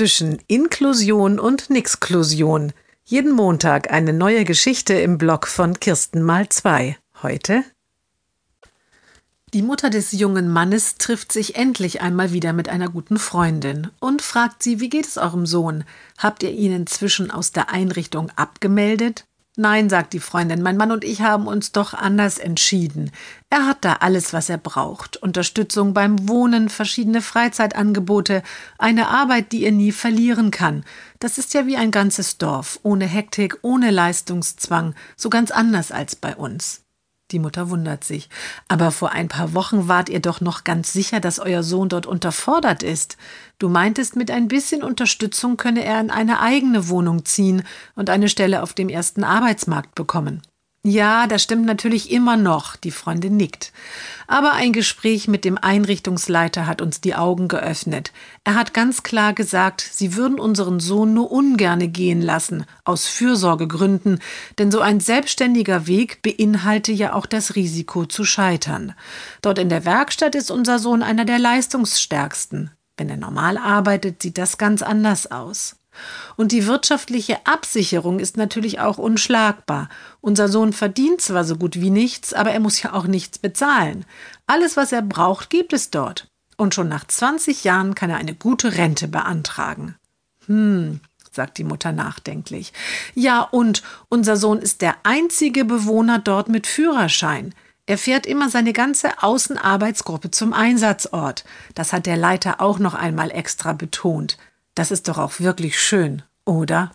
zwischen Inklusion und Nixklusion. Jeden Montag eine neue Geschichte im Blog von Kirsten mal zwei. Heute die Mutter des jungen Mannes trifft sich endlich einmal wieder mit einer guten Freundin und fragt sie, wie geht es eurem Sohn? Habt ihr ihn inzwischen aus der Einrichtung abgemeldet? Nein, sagt die Freundin, mein Mann und ich haben uns doch anders entschieden. Er hat da alles, was er braucht. Unterstützung beim Wohnen, verschiedene Freizeitangebote, eine Arbeit, die er nie verlieren kann. Das ist ja wie ein ganzes Dorf, ohne Hektik, ohne Leistungszwang, so ganz anders als bei uns. Die Mutter wundert sich. Aber vor ein paar Wochen wart ihr doch noch ganz sicher, dass euer Sohn dort unterfordert ist. Du meintest, mit ein bisschen Unterstützung könne er in eine eigene Wohnung ziehen und eine Stelle auf dem ersten Arbeitsmarkt bekommen. Ja, das stimmt natürlich immer noch, die Freundin nickt. Aber ein Gespräch mit dem Einrichtungsleiter hat uns die Augen geöffnet. Er hat ganz klar gesagt, sie würden unseren Sohn nur ungerne gehen lassen, aus Fürsorgegründen, denn so ein selbstständiger Weg beinhalte ja auch das Risiko zu scheitern. Dort in der Werkstatt ist unser Sohn einer der leistungsstärksten. Wenn er normal arbeitet, sieht das ganz anders aus. Und die wirtschaftliche Absicherung ist natürlich auch unschlagbar. Unser Sohn verdient zwar so gut wie nichts, aber er muss ja auch nichts bezahlen. Alles, was er braucht, gibt es dort. Und schon nach 20 Jahren kann er eine gute Rente beantragen. Hm, sagt die Mutter nachdenklich. Ja, und unser Sohn ist der einzige Bewohner dort mit Führerschein. Er fährt immer seine ganze Außenarbeitsgruppe zum Einsatzort. Das hat der Leiter auch noch einmal extra betont. Das ist doch auch wirklich schön, oder?